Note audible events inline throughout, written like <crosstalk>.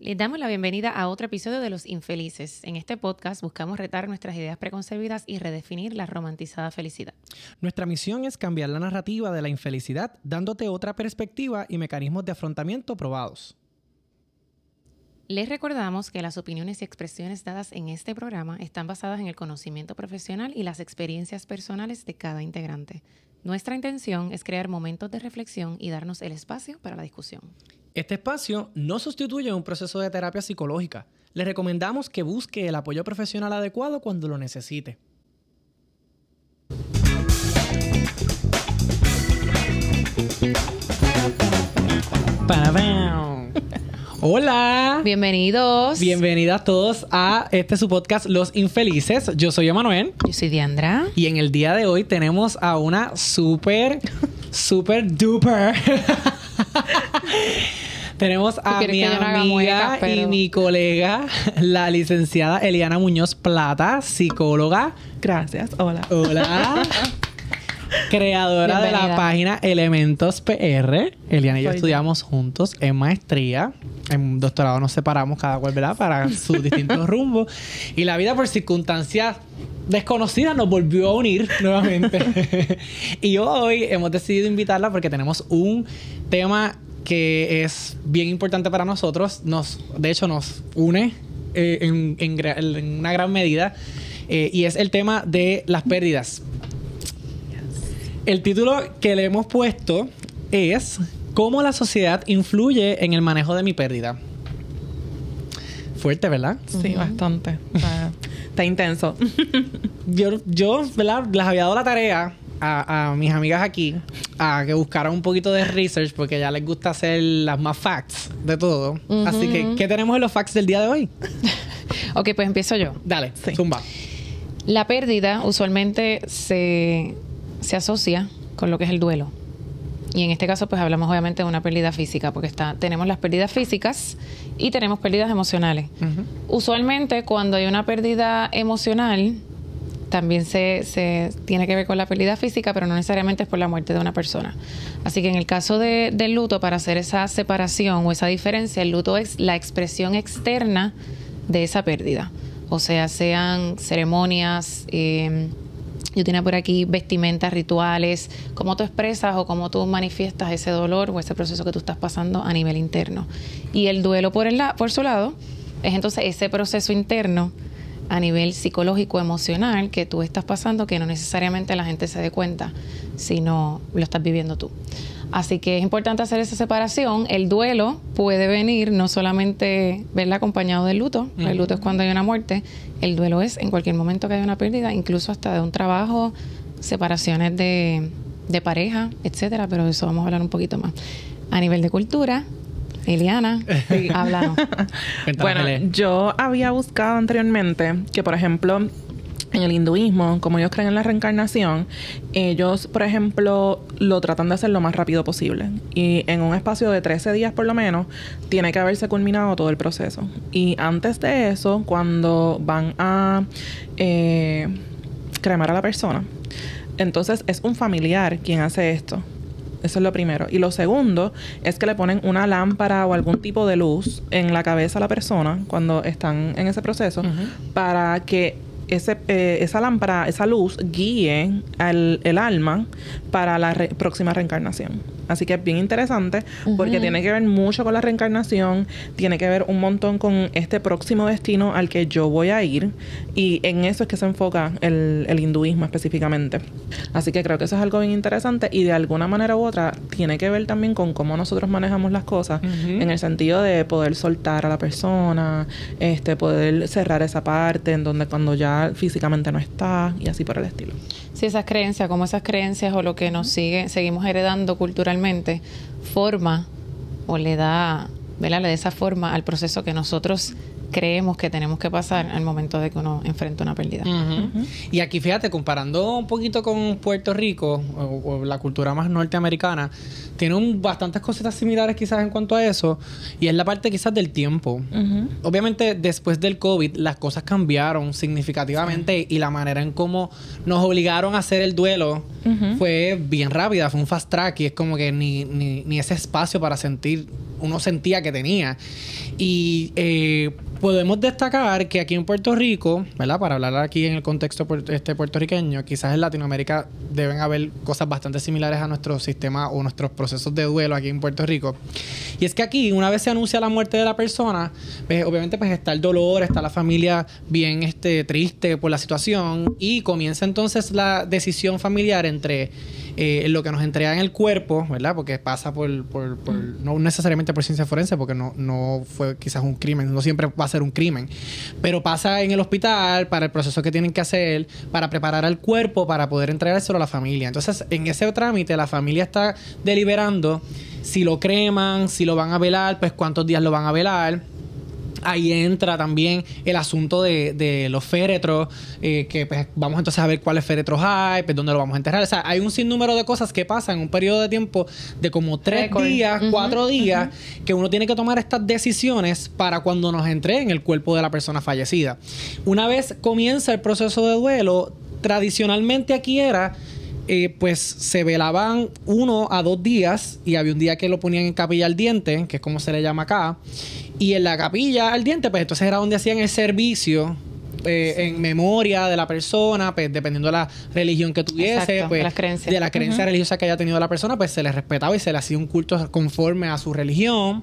Les damos la bienvenida a otro episodio de Los Infelices. En este podcast buscamos retar nuestras ideas preconcebidas y redefinir la romantizada felicidad. Nuestra misión es cambiar la narrativa de la infelicidad, dándote otra perspectiva y mecanismos de afrontamiento probados. Les recordamos que las opiniones y expresiones dadas en este programa están basadas en el conocimiento profesional y las experiencias personales de cada integrante. Nuestra intención es crear momentos de reflexión y darnos el espacio para la discusión. Este espacio no sustituye un proceso de terapia psicológica. Le recomendamos que busque el apoyo profesional adecuado cuando lo necesite. Hola. Bienvenidos. Bienvenidas todos a este su podcast Los Infelices. Yo soy Emanuel. Yo soy Diandra. Y en el día de hoy tenemos a una súper, <laughs> súper duper. tenemos a mi amiga y mi colega, la licenciada Eliana Muñoz Plata, psicóloga. Gracias. Hola. Hola. <laughs> creadora de la página Elementos PR. Eliana y yo estudiamos juntos en maestría. En doctorado nos separamos cada cual, ¿verdad? Para <laughs> sus distintos rumbos. Y la vida por circunstancias desconocidas nos volvió a unir nuevamente. <laughs> y hoy hemos decidido invitarla porque tenemos un tema que es bien importante para nosotros. Nos, de hecho, nos une eh, en, una gran medida. Eh, y es el tema de las pérdidas. El título que le hemos puesto es ¿Cómo la sociedad influye en el manejo de mi pérdida? Fuerte, ¿verdad? Sí, bastante. Está, intenso. <laughs> yo, yo, ¿verdad? Les había dado la tarea a, mis amigas aquí a que buscaran un poquito de research porque ya les gusta hacer las más facts de todo. Así que, ¿qué tenemos en los facts del día de hoy? ok, pues empiezo yo. Dale, zumba. La pérdida usualmente se se asocia con lo que es el duelo. Y en este caso, pues hablamos obviamente de una pérdida física, porque está, tenemos las pérdidas físicas y tenemos pérdidas emocionales. Usualmente, cuando hay una pérdida emocional, también se, se, tiene que ver con la pérdida física, pero no necesariamente es por la muerte de una persona. Así que en el caso de, del luto, para hacer esa separación o esa diferencia, el luto es la expresión externa de esa pérdida. O sea, sean ceremonias, eh, yo tenía por aquí vestimentas, rituales, cómo tú expresas o cómo tú manifiestas ese dolor o ese proceso que tú estás pasando a nivel interno. Y el duelo por, el por su lado es entonces ese proceso interno a nivel psicológico, emocional que tú estás pasando que no necesariamente la gente se dé cuenta, sino lo estás viviendo tú. Así que es importante hacer esa separación. El duelo puede venir no solamente verla acompañado del luto, el luto es cuando hay una muerte, el duelo es en cualquier momento que haya una pérdida, incluso hasta de un trabajo, separaciones de, de pareja, etcétera, pero de eso vamos a hablar un poquito más. A nivel de cultura, Eliana, <laughs> háblanos. bueno, yo había buscado anteriormente que, por ejemplo, en el hinduismo, como ellos creen en la reencarnación, ellos, por ejemplo, lo tratan de hacer lo más rápido posible. Y en un espacio de 13 días por lo menos, tiene que haberse culminado todo el proceso. Y antes de eso, cuando van a eh, cremar a la persona, entonces es un familiar quien hace esto. Eso es lo primero. Y lo segundo es que le ponen una lámpara o algún tipo de luz en la cabeza a la persona cuando están en ese proceso para que ese, eh, esa lámpara, esa luz guíe al, el alma para la próxima reencarnación. Así que es bien interesante porque tiene que ver mucho con la reencarnación, tiene que ver un montón con este próximo destino al que yo voy a ir y en eso es que se enfoca el, el hinduismo específicamente. Así que creo que eso es algo bien interesante y de alguna manera u otra tiene que ver también con cómo nosotros manejamos las cosas en el sentido de poder soltar a la persona, este poder cerrar esa parte en donde cuando ya físicamente no está y así por el estilo. Sí, esas creencias, como esas creencias o lo que nos sigue, seguimos heredando culturalmente, forma o le da, ¿verdad? Le da esa forma al proceso que nosotros creemos que tenemos que pasar al momento de que uno enfrenta una pérdida. Y aquí fíjate, comparando un poquito con Puerto Rico o, la cultura más norteamericana, tiene un, bastantes cositas similares quizás en cuanto a eso y es la parte quizás del tiempo. Obviamente después del COVID las cosas cambiaron significativamente y la manera en cómo nos obligaron a hacer el duelo fue bien rápida, fue un fast track y es como que ni, ni, ni ese espacio para sentir, uno sentía que tenía. Y eh, podemos destacar que aquí en Puerto Rico, ¿verdad? Para hablar aquí en el contexto este puertorriqueño, quizás en Latinoamérica deben haber cosas bastante similares a nuestro sistema o nuestros procesos de duelo aquí en Puerto Rico. Y es que aquí, una vez se anuncia la muerte de la persona, pues, obviamente pues está el dolor, está la familia bien este, triste por la situación y comienza entonces la decisión familiar entre eh, lo que nos entrega en el cuerpo, ¿verdad? Porque pasa por, por, por, no necesariamente por ciencia forense, porque no, no fue quizás un crimen, no siempre va a ser un crimen, pero pasa en el hospital para el proceso que tienen que hacer, para preparar al cuerpo, para poder entregárselo a la familia. Entonces, en ese trámite, la familia está deliberando si lo creman, si lo van a velar, pues cuántos días lo van a velar Ahí entra también el asunto de, los féretros, eh, que pues, vamos entonces a ver cuáles féretros hay, pues dónde lo vamos a enterrar. O sea, hay un sinnúmero de cosas que pasan en un periodo de tiempo de como tres días, cuatro días, que uno tiene que tomar estas decisiones para cuando nos entreguen el cuerpo de la persona fallecida. Una vez comienza el proceso de duelo, tradicionalmente aquí era eh, pues se velaban uno a dos días y había un día que lo ponían en capilla al diente, que es como se le llama acá, y en la capilla al diente, pues entonces era donde hacían el servicio eh, en memoria de la persona, pues dependiendo de la religión que tuviese, pues, de la creencia religiosa que haya tenido la persona, pues se le respetaba y se le hacía un culto conforme a su religión.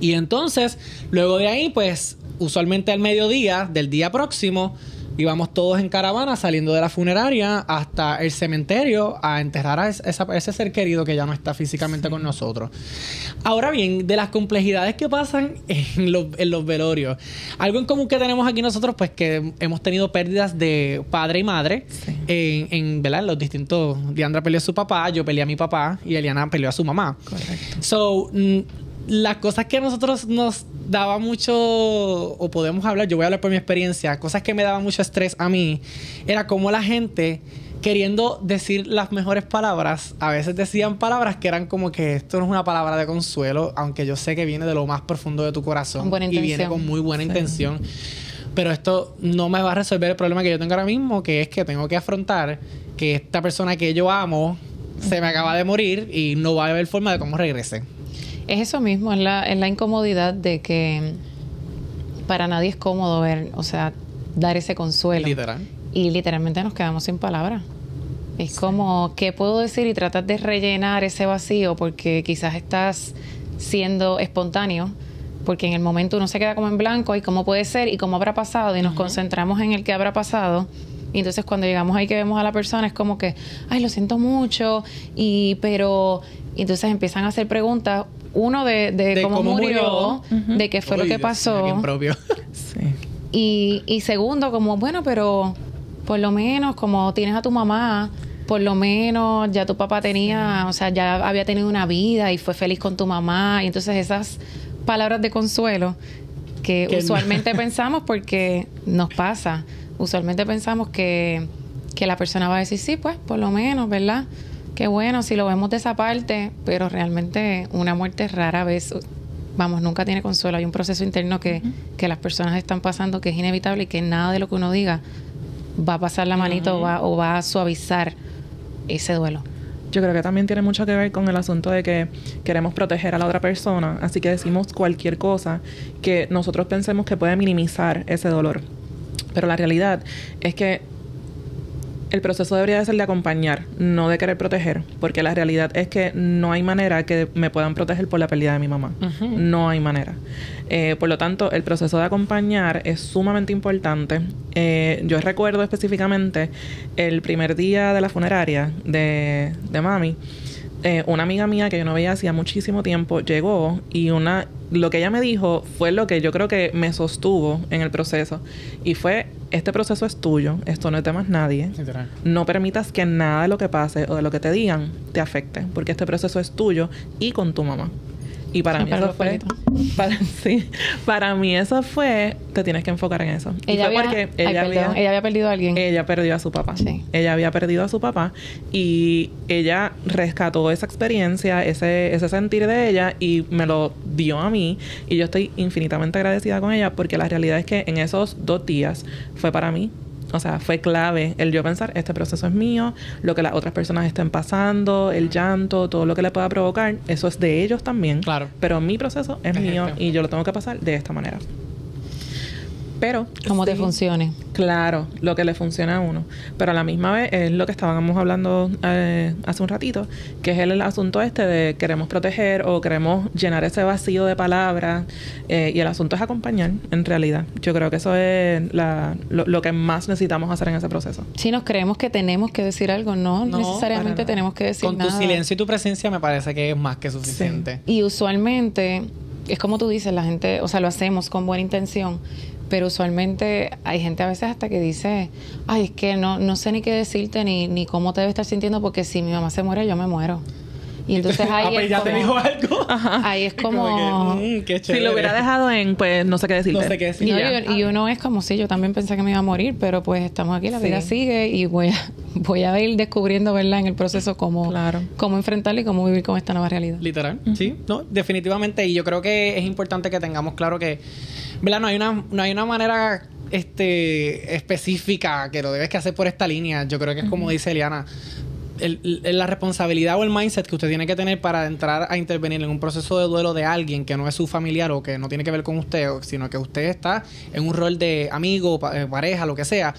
Y entonces, luego de ahí, pues usualmente al mediodía del día próximo, íbamos todos en caravana saliendo de la funeraria hasta el cementerio a enterrar a, ese ser querido que ya no está físicamente con nosotros. Ahora bien, de las complejidades que pasan <laughs> en los, velorios, algo en común que tenemos aquí nosotros, pues que hemos tenido pérdidas de padre y madre en, en, ¿verdad? los distintos. Diandra peleó a su papá, yo peleé a mi papá y Eliana peleó a su mamá. Correcto. So, mm, las cosas que a nosotros nos daba mucho, o podemos hablar, yo voy a hablar por mi experiencia, cosas que me daban mucho estrés a mí, era como la gente queriendo decir las mejores palabras, a veces decían palabras que eran como que esto no es una palabra de consuelo, aunque yo sé que viene de lo más profundo de tu corazón y viene con muy buena intención. Pero esto no me va a resolver el problema que yo tengo ahora mismo, que es que tengo que afrontar que esta persona que yo amo se me acaba de morir y no va a haber forma de cómo regrese. Es eso mismo, es la, la incomodidad de que para nadie es cómodo ver, o sea, dar ese consuelo. Literal. Y literalmente nos quedamos sin palabras. Es como, ¿qué puedo decir? Y tratas de rellenar ese vacío porque quizás estás siendo espontáneo, porque en el momento uno se queda como en blanco y cómo puede ser y cómo habrá pasado y nos concentramos en el que habrá pasado. Y entonces cuando llegamos ahí que vemos a la persona es como que, ay, lo siento mucho, y pero... entonces empiezan a hacer preguntas uno de, cómo, murió, de qué fue lo que pasó. Propio. <laughs> y, y segundo, como, bueno, pero por lo menos como tienes a tu mamá, por lo menos ya tu papá tenía, o sea, ya había tenido una vida y fue feliz con tu mamá. Y entonces esas palabras de consuelo que, usualmente <laughs> pensamos porque nos pasa, usualmente pensamos que, que la persona va a decir, sí, pues, por lo menos, ¿verdad? Qué bueno si lo vemos de esa parte, pero realmente una muerte rara vez, vamos, nunca tiene consuelo. Hay un proceso interno que, que las personas están pasando que es inevitable y que nada de lo que uno diga va a pasar la manito o, va, o va a suavizar ese duelo. Yo creo que también tiene mucho que ver con el asunto de que queremos proteger a la otra persona, así que decimos cualquier cosa que nosotros pensemos que puede minimizar ese dolor. Pero la realidad es que el proceso debería de ser de acompañar, no de querer proteger, porque la realidad es que no hay manera que me puedan proteger por la pérdida de mi mamá. No hay manera. Eh, por lo tanto, el proceso de acompañar es sumamente importante. Eh, yo recuerdo específicamente el primer día de la funeraria de, de mami. Eh, una amiga mía que yo no veía hacía muchísimo tiempo llegó y una lo que ella me dijo fue lo que yo creo que me sostuvo en el proceso y fue este proceso es tuyo, esto no es de más nadie. No permitas que nada de lo que pase o de lo que te digan te afecte, porque este proceso es tuyo y con tu mamá. Y para <laughs> mí eso fue... Para, <laughs> sí, para mí eso fue... Te tienes que enfocar en eso. Ella, había, porque ella, había, ella había perdido a alguien. Ella perdió a su papá. Sí. Ella había perdido a su papá. Y ella rescató esa experiencia, ese, ese sentir de ella y me lo dio a mí. Y yo estoy infinitamente agradecida con ella porque la realidad es que en esos dos días fue para mí o sea, fue clave el yo pensar, este proceso es mío, lo que las otras personas estén pasando, el llanto, todo lo que le pueda provocar, eso es de ellos también. Claro. Pero mi proceso es, mío y yo lo tengo que pasar de esta manera. Pero... Cómo te funcione. Claro, lo que le funciona a uno. Pero a la misma vez es lo que estábamos hablando eh, hace un ratito, que es el, asunto este de queremos proteger o queremos llenar ese vacío de palabras. Eh, y el asunto es acompañar, en realidad. Yo creo que eso es la, lo, que más necesitamos hacer en ese proceso. Si nos creemos que tenemos que decir algo, no, necesariamente tenemos que decir Con tu silencio y tu presencia me parece que es más que suficiente. Y usualmente es como tú dices, la gente, o sea, lo hacemos con buena intención, pero usualmente hay gente a veces hasta que dice, ay, es que no, no sé ni qué decirte ni, ni cómo te debe estar sintiendo porque si mi mamá se muere, yo me muero. Y <laughs> entonces ahí ah, pues es ya te dijo algo. <laughs> Ahí es como... Mm, si lo hubiera dejado en, pues, no sé qué decirte. No sé qué decirte. y, uno es como, sí, yo también pensé que me iba a morir, pero pues estamos aquí, la vida sigue y voy a, <laughs> voy a ir descubriendo, ¿verdad? En el proceso cómo, claro. cómo enfrentarla y cómo vivir con esta nueva realidad. Literal, sí. No, definitivamente. Y yo creo que es importante que tengamos claro que ¿verdad? No hay una, no hay una manera este, específica que lo debes que hacer por esta línea. Yo creo que es como dice Eliana. La responsabilidad o el mindset que usted tiene que tener para entrar a intervenir en un proceso de duelo de alguien que no es su familiar o que no tiene que ver con usted, sino que usted está en un rol de amigo, eh, pareja, lo que sea.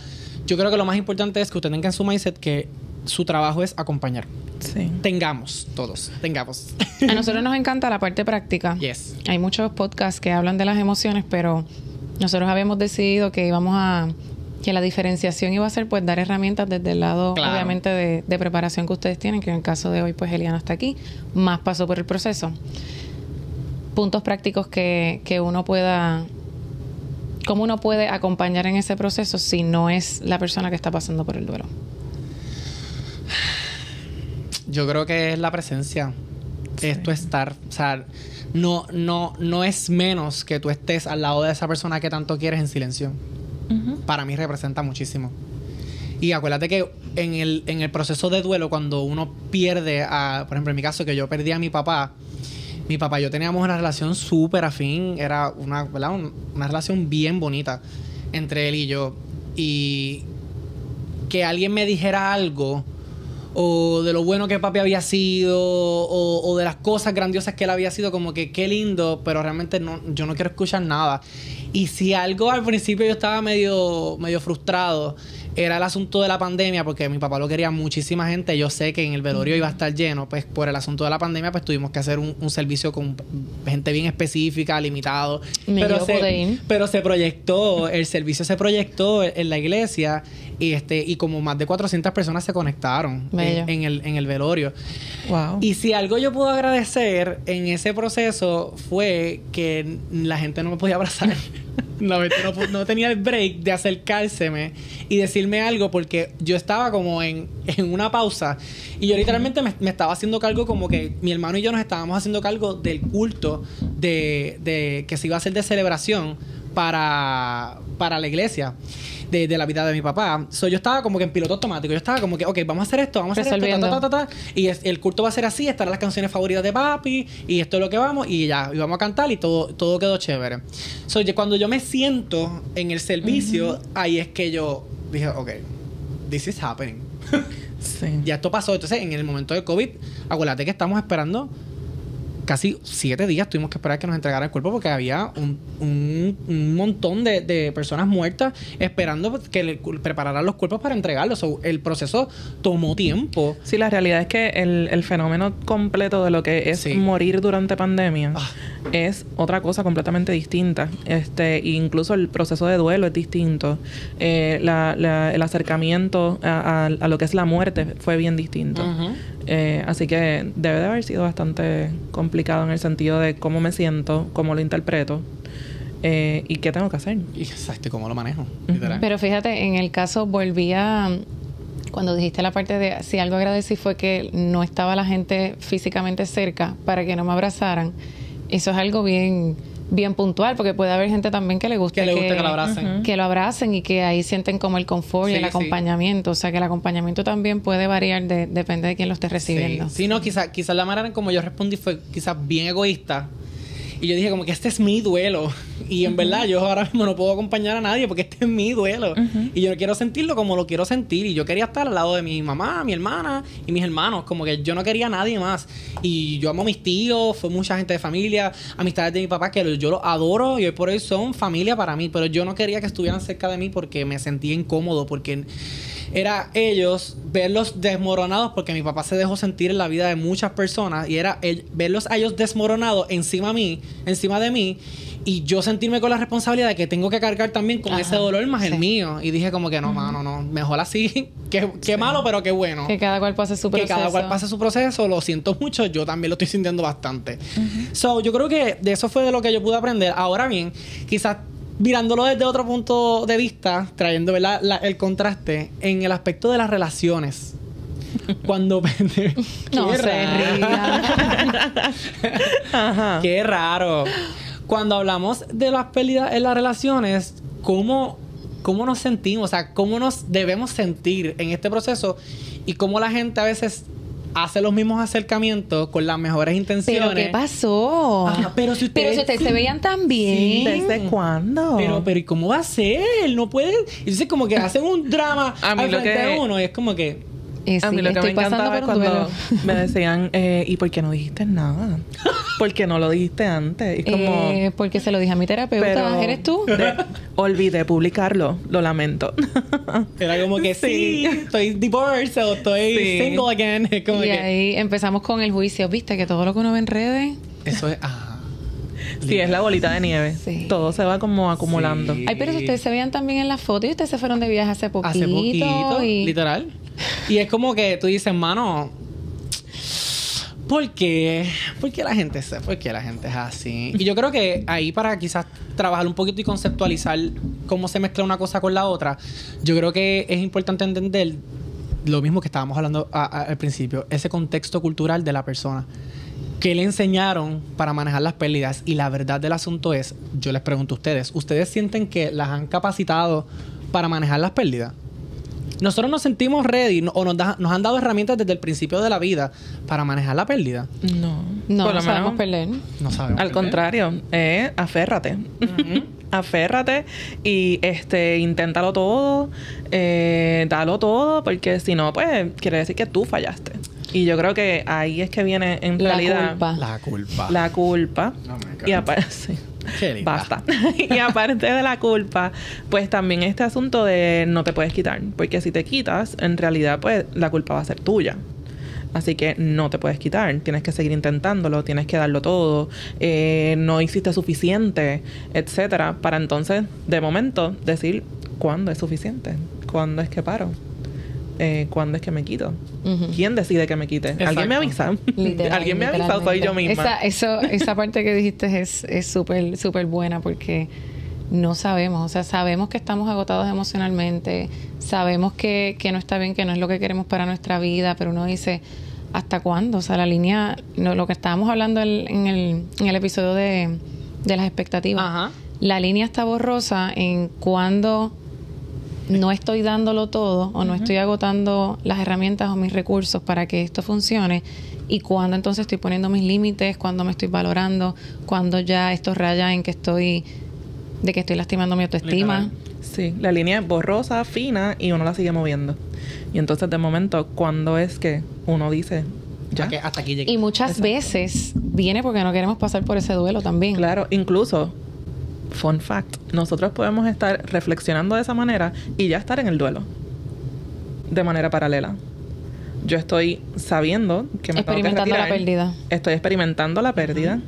Yo creo que lo más importante es que usted tenga en su mindset que su trabajo es acompañar. Sí. Tengamos, todos, tengamos. <laughs> A nosotros nos encanta la parte práctica. Yes. Hay muchos podcasts que hablan de las emociones, pero nosotros habíamos decidido que íbamos a que la diferenciación iba a ser pues dar herramientas desde el lado obviamente de, de, preparación que ustedes tienen, que en el caso de hoy pues Eliana está aquí, más pasó por el proceso. Puntos prácticos que, que uno pueda, cómo uno puede acompañar en ese proceso si no es la persona que está pasando por el duelo. Yo creo que es la presencia. Es tu estar. O sea, no, no, no es menos que tú estés al lado de esa persona que tanto quieres en silencio. Para mí representa muchísimo. Y acuérdate que en el, en el proceso de duelo, cuando uno pierde a, por ejemplo, en mi caso, que yo perdí a mi papá, mi papá y yo teníamos una relación súper afín, era una, una relación bien bonita entre él y yo. Y que alguien me dijera algo o de lo bueno que papi había sido, o, de las cosas grandiosas que él había sido, como que qué lindo, pero realmente no, yo no quiero escuchar nada. Y si algo al principio yo estaba medio, medio frustrado, era el asunto de la pandemia, porque mi papá lo quería muchísima gente. Yo sé que en el velorio iba a estar lleno, pues por el asunto de la pandemia, pues tuvimos que hacer un, servicio con gente bien específica, limitado. pero, se, pero se proyectó, el servicio se proyectó en la iglesia y este y como más de 400 personas se conectaron en, el, en el velorio. Wow. Y si algo yo puedo agradecer en ese proceso fue que la gente no me podía abrazar. <laughs> no, no, tenía el break de acercárseme y decirme algo porque yo estaba como en, en una pausa y yo literalmente me, estaba haciendo cargo como que mi hermano y yo nos estábamos haciendo cargo del culto de, de que se iba a hacer de celebración para, para la iglesia de, la vida de mi papá. So, yo estaba como que en piloto automático. Yo estaba como que, ok, vamos a hacer esto, vamos a hacer esto, y el culto va a ser así, estarán las canciones favoritas de papi, y esto es lo que vamos, y ya, y vamos a cantar, y todo, todo quedó chévere. So, cuando yo me siento en el servicio, ahí es que yo dije, ok, this is happening. <laughs> Ya esto pasó. Entonces, en el momento de COVID, acuérdate que estamos esperando casi siete días tuvimos que esperar que nos entregaran el cuerpo porque había un, un, montón de, personas muertas esperando que le prepararan los cuerpos para entregarlos. el proceso tomó tiempo. Sí, la realidad es que el, fenómeno completo de lo que es morir durante pandemia ah. es otra cosa completamente distinta. Este, incluso el proceso de duelo es distinto. Eh, el acercamiento a, lo que es la muerte fue bien distinto. Eh, así que debe de haber sido bastante complicado en el sentido de cómo me siento, cómo lo interpreto. Eh, y qué tengo que hacer. Y exacto, cómo lo manejo. Pero fíjate, en el caso volvía, cuando dijiste la parte de si algo agradecí fue que no estaba la gente físicamente cerca para que no me abrazaran. eso es algo bien bien puntual, porque puede haber gente también que le guste que, le guste que, lo abracen. Que lo abracen y que ahí sienten como el confort y el acompañamiento. O sea, que el acompañamiento también puede variar, de, depende de quién lo esté recibiendo. Sí, no, quizás quizá la manera en como yo respondí fue quizás bien egoísta y yo dije como que este es mi duelo. Y en verdad yo ahora mismo no puedo acompañar a nadie porque este es mi duelo. Y yo no quiero sentirlo como lo quiero sentir. Y yo quería estar al lado de mi mamá, mi hermana y mis hermanos. Como que yo no quería a nadie más. Y yo amo a mis tíos, fue mucha gente de familia, amistades de mi papá que yo los adoro y hoy por hoy son familia para mí. Pero yo no quería que estuvieran cerca de mí porque me sentía incómodo. Porque era ellos verlos desmoronados porque mi papá se dejó sentir en la vida de muchas personas y era verlos a ellos desmoronados encima de mí, encima de mí y yo sentirme con la responsabilidad de que tengo que cargar también con ese dolor más el mío y dije como que no, mano, no, mejor así, <laughs> que, malo pero qué bueno. Que cada cual pase su proceso. Que cada cual pase su proceso, lo siento mucho, yo también lo estoy sintiendo bastante. So, yo creo que de eso fue de lo que yo pude aprender. Ahora bien, quizás mirándolo desde otro punto de vista, trayendo el contraste en el aspecto de las relaciones. <laughs> Cuando <laughs> no se <laughs> Qué raro. Cuando hablamos de las pérdidas en las relaciones, ¿cómo, ¿cómo nos sentimos? O sea, ¿cómo nos debemos sentir en este proceso? Y cómo la gente a veces hace los mismos acercamientos con las mejores intenciones. ¿Pero qué pasó? pero si ustedes, se veían tan bien. ¿Desde cuándo? Pero, pero ¿y cómo va a ser? No pueden. Entonces, como que hacen un drama <laughs> a mí lo que... de uno y es como que. Eh, a mí lo que me encantaba es cuando <laughs> me decían, eh, ¿y por qué no dijiste nada? ¿Por qué no lo dijiste antes? Y como, eh, porque se lo dije a mi terapeuta, ¿eres tú? olvidé publicarlo, lo lamento. <laughs> Era como que sí, estoy divorced o estoy single again. y ahí empezamos con el juicio, ¿viste? Que todo lo que uno ve en redes... Eso es... Ah. Sí, es la bolita de nieve. Todo se va como acumulando. Ay, pero ustedes se veían también en las fotos y ustedes se fueron de viaje hace poquito. Hace poquito, literal. Y es como que tú dices, mano, ¿por qué? ¿Por qué la gente es, ¿Por qué la gente es así? Y yo creo que ahí para quizás trabajar un poquito y conceptualizar cómo se mezcla una cosa con la otra, yo creo que es importante entender lo mismo que estábamos hablando al principio, ese contexto cultural de la persona. ¿Qué le enseñaron para manejar las pérdidas? Y la verdad del asunto es, yo les pregunto a ustedes, ¿ustedes sienten que las han capacitado para manejar las pérdidas? Nosotros nos sentimos ready o nos, nos han dado herramientas desde el principio de la vida para manejar la pérdida. No. No, no sabemos perder. No sabemos. Al contrario, eh, aférrate. <laughs> aférrate y este inténtalo todo, eh, dalo todo, porque si no, pues quiere decir que tú fallaste. Y yo creo que ahí es que viene en realidad culpa. la culpa. La culpa. Oh y aparece. <laughs> Basta. <laughs> y aparte de la culpa, pues también este asunto de no te puedes quitar. Porque si te quitas, en realidad, pues la culpa va a ser tuya. Así que no te puedes quitar, tienes que seguir intentándolo, tienes que darlo todo, eh, no hiciste suficiente, etcétera, para entonces, de momento, decir cuándo es suficiente, cuándo es que paro eh, cuándo es que me quito. ¿Quién decide que me quite? ¿Alguien me avisa? <laughs> ¿Alguien me avisa o soy yo misma? Esa, eso, <laughs> esa parte que dijiste es súper, súper buena porque no sabemos. O sea, sabemos que estamos agotados emocionalmente, sabemos que, que no está bien, que no es lo que queremos para nuestra vida, pero uno dice, ¿hasta cuándo? O sea, la línea, lo que estábamos hablando en, el, en el episodio de, de las expectativas, la línea está borrosa en cuándo no estoy dándolo todo o no estoy agotando las herramientas o mis recursos para que esto funcione y cuando entonces estoy poniendo mis límites, cuando me estoy valorando, cuando ya esto raya en que estoy de que estoy lastimando mi autoestima. Sí, la línea es borrosa, fina y uno la sigue moviendo. Y entonces de momento, cuando es que uno dice, ya. hasta aquí llegué. Y muchas veces viene porque no queremos pasar por ese duelo también. Claro, incluso fun fact, nosotros podemos estar reflexionando de esa manera y ya estar en el duelo de manera paralela. Yo estoy sabiendo que me experimentando tengo que la pérdida. Estoy experimentando la pérdida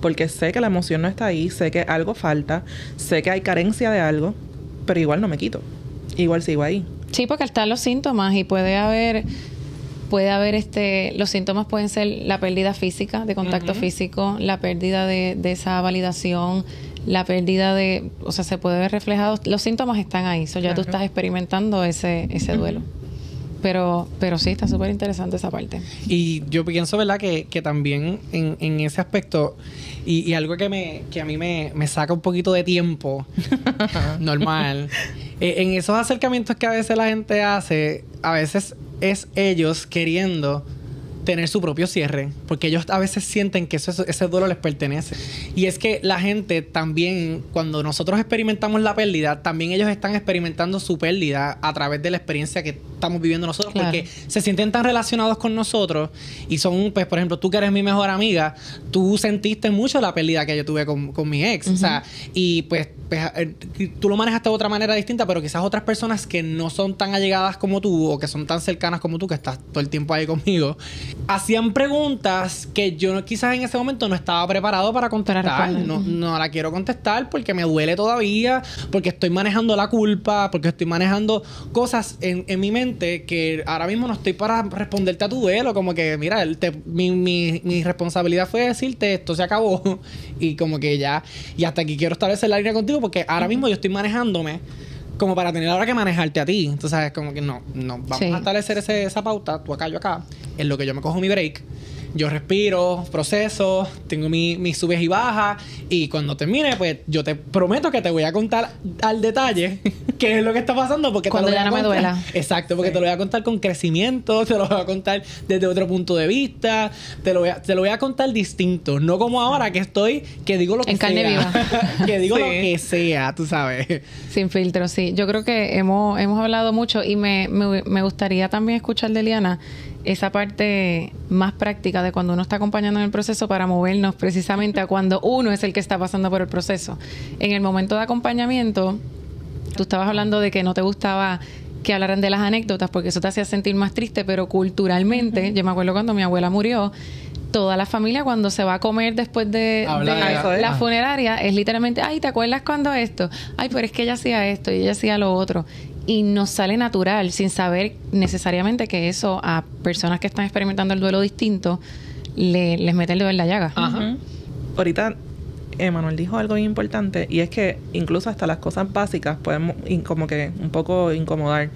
porque sé que la emoción no está ahí, sé que algo falta, sé que hay carencia de algo, pero igual no me quito. Igual sigo ahí. Sí, porque están los síntomas y puede haber puede haber este los síntomas pueden ser la pérdida física de contacto físico la pérdida de, de, esa validación la pérdida de, o sea, se puede ver reflejado, los síntomas están ahí, so ya tú estás experimentando ese, ese duelo. Pero, pero sí, está súper interesante esa parte. Y yo pienso, ¿verdad? Que, que también en, en, ese aspecto, y, algo que, me, que a mí me, me saca un poquito de tiempo, <laughs> normal, eh, en esos acercamientos que a veces la gente hace, a veces es ellos queriendo tener su propio cierre, porque ellos a veces sienten que eso, ese duelo les pertenece. Y es que la gente también, cuando nosotros experimentamos la pérdida, también ellos están experimentando su pérdida a través de la experiencia que estamos viviendo nosotros, porque se sienten tan relacionados con nosotros y son, pues, por ejemplo, tú que eres mi mejor amiga, tú sentiste mucho la pérdida que yo tuve con, con mi ex, o sea, y pues, pues eh, tú lo manejas de otra manera distinta, pero quizás otras personas que no son tan allegadas como tú o que son tan cercanas como tú, que estás todo el tiempo ahí conmigo, hacían preguntas que yo quizás en ese momento no estaba preparado para contestar. No, no la quiero contestar porque me duele todavía, porque estoy manejando la culpa, porque estoy manejando cosas en, en mi mente que ahora mismo no estoy para responderte a tu duelo. Como que, mira, mi, mi, mi, responsabilidad fue decirte esto se acabó <laughs> y como que ya, y hasta aquí quiero establecer la línea contigo porque ahora mismo yo estoy manejándome como para tener ahora que manejarte a ti. Entonces, es como que no, no, vamos a establecer ese, esa pauta, tú acá, yo acá, en lo que yo me cojo mi break yo respiro, proceso, tengo mi, mis subes y bajas y cuando termine, pues yo te prometo que te voy a contar al detalle <laughs> qué es lo que está pasando porque cuando te lo voy a ya no me duela. Exacto, porque te lo voy a contar con crecimiento, <laughs> te lo voy a contar desde otro punto de vista, te lo voy a, te lo voy a contar distinto, no como ahora que estoy que digo lo que en carne viva. <laughs> que digo lo que sea, tú sabes. Sin filtro, sí. Yo creo que hemos hemos hablado mucho y me, me, me gustaría también escuchar de Liana esa parte más práctica de cuando uno está acompañando en el proceso para movernos precisamente a cuando uno es el que está pasando por el proceso. En el momento de acompañamiento, tú estabas hablando de que no te gustaba que hablaran de las anécdotas porque eso te hacía sentir más triste, pero culturalmente, yo me acuerdo cuando mi abuela murió, toda la familia cuando se va a comer después de, la funeraria es literalmente, ay, ¿te acuerdas cuando esto? Ay, pero es que ella hacía esto y ella hacía lo otro y nos sale natural sin saber necesariamente que eso a personas que están experimentando el duelo distinto le, les mete el dedo en la llaga. Ajá. Ahorita Emanuel dijo algo bien importante y es que incluso hasta las cosas básicas pueden como que un poco incomodar.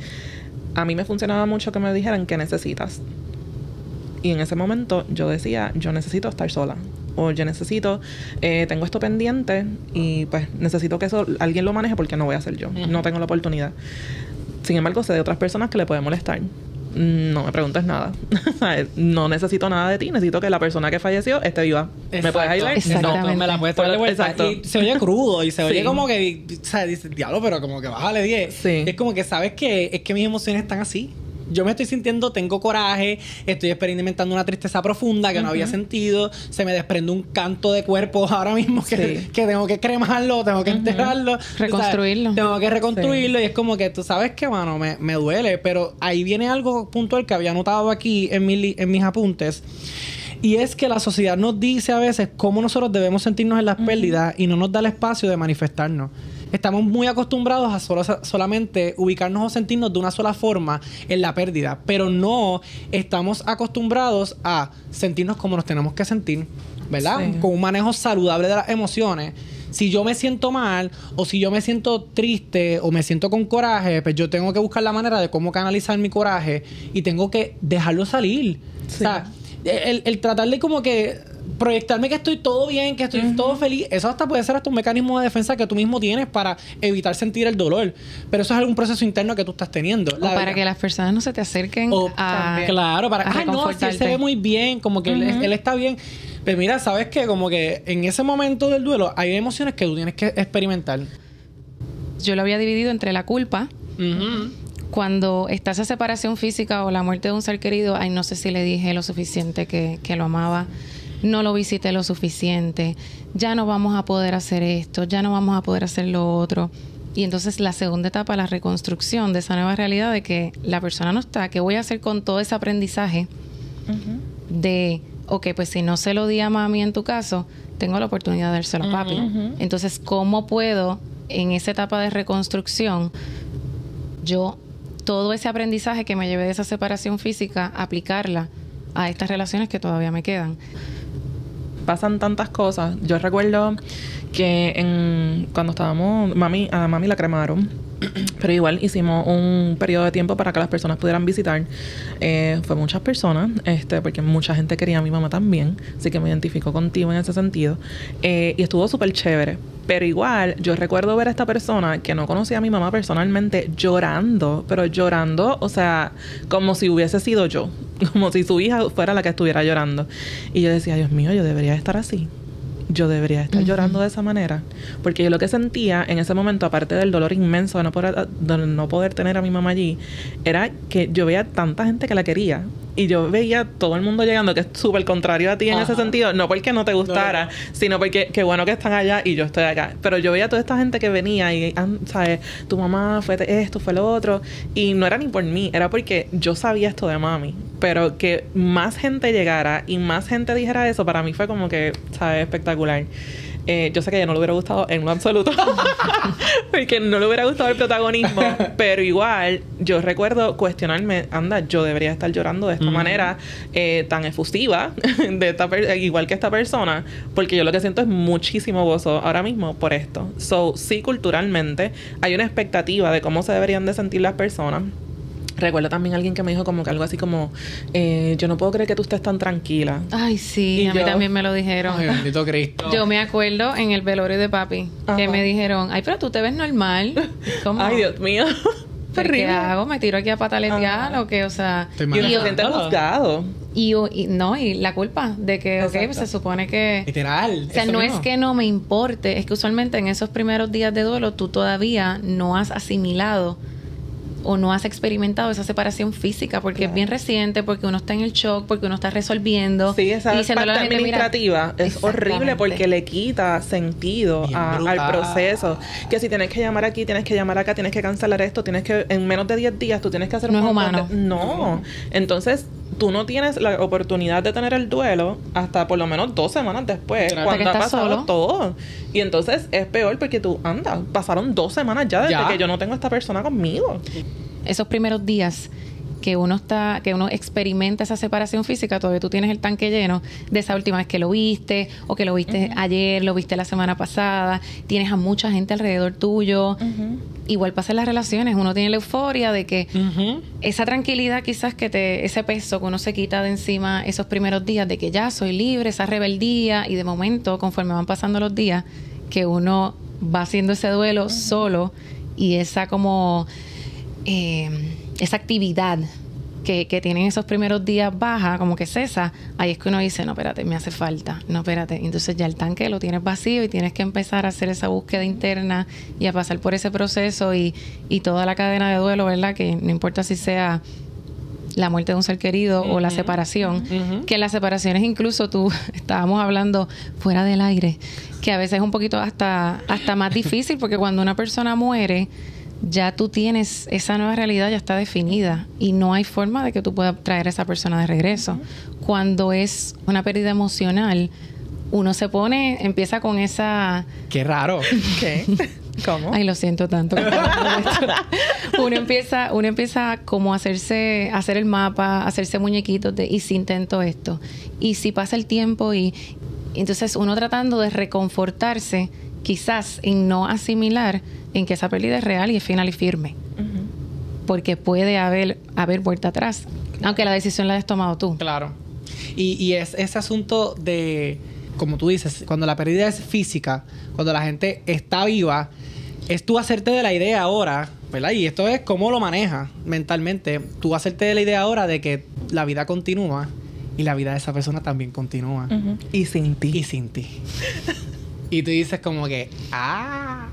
A mí me funcionaba mucho que me dijeran qué necesitas. Y en ese momento yo decía, yo necesito estar sola o yo necesito, eh, tengo esto pendiente y pues necesito que eso alguien lo maneje porque no voy a ser yo, no tengo la oportunidad. Sin embargo, sé de otras personas que le puede molestar. No me preguntes nada. <laughs> no necesito nada de ti. Necesito que la persona que falleció esté viva. ¿Me puedes ayudar? No, me la puedes traer de vuelta. Y se oye crudo y se oye como que... O sea, dice, diablo, pero como que bájale 10. Sí. Es como que sabes que es que mis emociones están así yo me estoy sintiendo, tengo coraje, estoy experimentando una tristeza profunda que no había sentido, se me desprende un canto de cuerpo <laughs> ahora mismo que, que tengo que cremarlo, tengo que enterrarlo. Reconstruirlo. tengo que reconstruirlo y es como que tú sabes que, mano, me, me, duele, pero ahí viene algo puntual que había notado aquí en, mi, en mis apuntes. Y es que la sociedad nos dice a veces cómo nosotros debemos sentirnos en las pérdidas y no nos da el espacio de manifestarnos estamos muy acostumbrados a solamente ubicarnos o sentirnos de una sola forma en la pérdida, pero no estamos acostumbrados a sentirnos como nos tenemos que sentir, ¿verdad? Con un manejo saludable de las emociones. Si yo me siento mal o si yo me siento triste o me siento con coraje, pues yo tengo que buscar la manera de cómo canalizar mi coraje y tengo que dejarlo salir. O sea, el, el tratar de como que proyectarme que estoy todo bien, que estoy todo feliz, eso hasta puede ser hasta un mecanismo de defensa que tú mismo tienes para evitar sentir el dolor. Pero eso es algún proceso interno que tú estás teniendo. O para que las personas no se te acerquen a Claro, para que no, si él se ve muy bien, como que él, está bien. Pero mira, sabes que como que en ese momento del duelo hay emociones que tú tienes que experimentar. Yo lo había dividido entre la culpa. Cuando está esa separación física o la muerte de un ser querido, ay, no sé si le dije lo suficiente que, que lo amaba no lo visité lo suficiente, ya no vamos a poder hacer esto, ya no vamos a poder hacer lo otro. Y entonces la segunda etapa, la reconstrucción de esa nueva realidad de que la persona no está, ¿qué voy a hacer con todo ese aprendizaje de, ok, pues si no se lo di a mami en tu caso, tengo la oportunidad de dárselo a papi. Entonces, ¿cómo puedo en esa etapa de reconstrucción yo todo ese aprendizaje que me llevé de esa separación física, aplicarla a estas relaciones que todavía me quedan? Pasan tantas cosas. Yo recuerdo que en, cuando estábamos, mami, a mami la cremaron. Pero igual hicimos un periodo de tiempo para que las personas pudieran visitar. Eh, fue muchas personas, este, porque mucha gente quería a mi mamá también. Así que me identifico contigo en ese sentido. Eh, y estuvo súper chévere. Pero igual, yo recuerdo ver a esta persona que no conocía a mi mamá personalmente llorando, pero llorando, o sea, como si hubiese sido yo, <laughs> como si su hija fuera la que estuviera llorando. Y yo decía, Dios mío, yo debería estar así yo debería estar llorando de esa manera. Porque yo lo que sentía en ese momento, aparte del dolor inmenso de no poder, de no poder tener a mi mamá allí, era que yo veía tanta gente que la quería y yo veía todo el mundo llegando, que es súper contrario a ti en ese sentido, no porque no te gustara, sino porque qué bueno que están allá y yo estoy acá. Pero yo veía toda esta gente que venía y, ¿sabes? Tu mamá fue esto, fue lo otro. Y no era ni por mí, era porque yo sabía esto de mami. Pero que más gente llegara y más gente dijera eso, para mí fue como que, ¿sabes? Espectacular. Eh, yo sé que a ella no le hubiera gustado en lo absoluto, <laughs> porque no le hubiera gustado el protagonismo, <laughs> pero igual yo recuerdo cuestionarme, anda, yo debería estar llorando de esta manera eh, tan efusiva, <laughs> de esta igual que esta persona, porque yo lo que siento es muchísimo gozo ahora mismo por esto. So, sí, culturalmente hay una expectativa de cómo se deberían de sentir las personas Recuerdo también alguien que me dijo como que algo así como, eh, yo no puedo creer que tú estés tan tranquila. Ay, sí, a mí también me lo dijeron. Ay, bendito Cristo. Yo me acuerdo en el velorio de papi que me dijeron, ay, pero tú te ves normal. <laughs> ¿Cómo? Ay, Dios mío. <laughs> ¿Qué hago? ¿Me tiro aquí a pataletear o qué? O sea... Y uno se juzgado. Y, y, no, y la culpa de que, ok, pues se supone que... Literal. O sea, no es que no me importe, es que usualmente en esos primeros días de duelo tú todavía no has asimilado o no has experimentado esa separación física porque es bien reciente, porque uno está en el shock, porque uno está resolviendo. Sí, esa parte administrativa es horrible porque le quita sentido al proceso. Que si tienes que llamar aquí, tienes que llamar acá, tienes que cancelar esto, tienes que, en menos de 10 días, tú tienes que hacer no un es humano. No. Entonces, tú no tienes la oportunidad de tener el duelo hasta por lo menos dos semanas después, cuando ha pasado todo. Y entonces es peor porque tú, anda, pasaron dos semanas ya desde que yo no tengo a esta persona conmigo. Esos primeros días que uno está, que uno experimenta esa separación física, todavía tú tienes el tanque lleno de esa última vez que lo viste, o que lo viste ayer, lo viste la semana pasada, tienes a mucha gente alrededor tuyo. Igual pasa en las relaciones, uno tiene la euforia de que esa tranquilidad quizás que te, ese peso que uno se quita de encima esos primeros días de que ya soy libre, esa rebeldía, y de momento, conforme van pasando los días, que uno va haciendo ese duelo solo y esa como eh, esa actividad que, que, tienen esos primeros días baja, como que cesa, ahí es que uno dice, no, espérate, me hace falta, no, espérate. Entonces ya el tanque lo tienes vacío y tienes que empezar a hacer esa búsqueda interna y a pasar por ese proceso y, y toda la cadena de duelo, ¿verdad? Que no importa si sea la muerte de un ser querido o la separación, que las separaciones incluso tú <laughs> estábamos hablando fuera del aire, que a veces es un poquito hasta, hasta más difícil porque cuando una persona muere, ya tú tienes esa nueva realidad, ya está definida y no hay forma de que tú puedas traer a esa persona de regreso. Cuando es una pérdida emocional, uno se pone, empieza con esa... Qué raro. <laughs> ¿Qué? ¿Cómo? Ay, lo siento tanto. <laughs> uno empieza, uno empieza como a hacerse, hacer el mapa, hacerse muñequitos de y si intento esto. Y si pasa el tiempo y entonces uno tratando de reconfortarse, quizás en no asimilar en que esa pérdida es real y es final y firme. Porque puede haber, haber vuelta atrás, aunque la decisión la hayas tomado tú. Claro. Y, y es ese asunto de, como tú dices, cuando la pérdida es física, cuando la gente está viva, es tú hacerte de la idea ahora, ¿verdad? Y esto es cómo lo manejas mentalmente. Tú hacerte de la idea ahora de que la vida continúa y la vida de esa persona también continúa. Y sin ti. Y sin ti. <laughs> y tú dices como que, ah,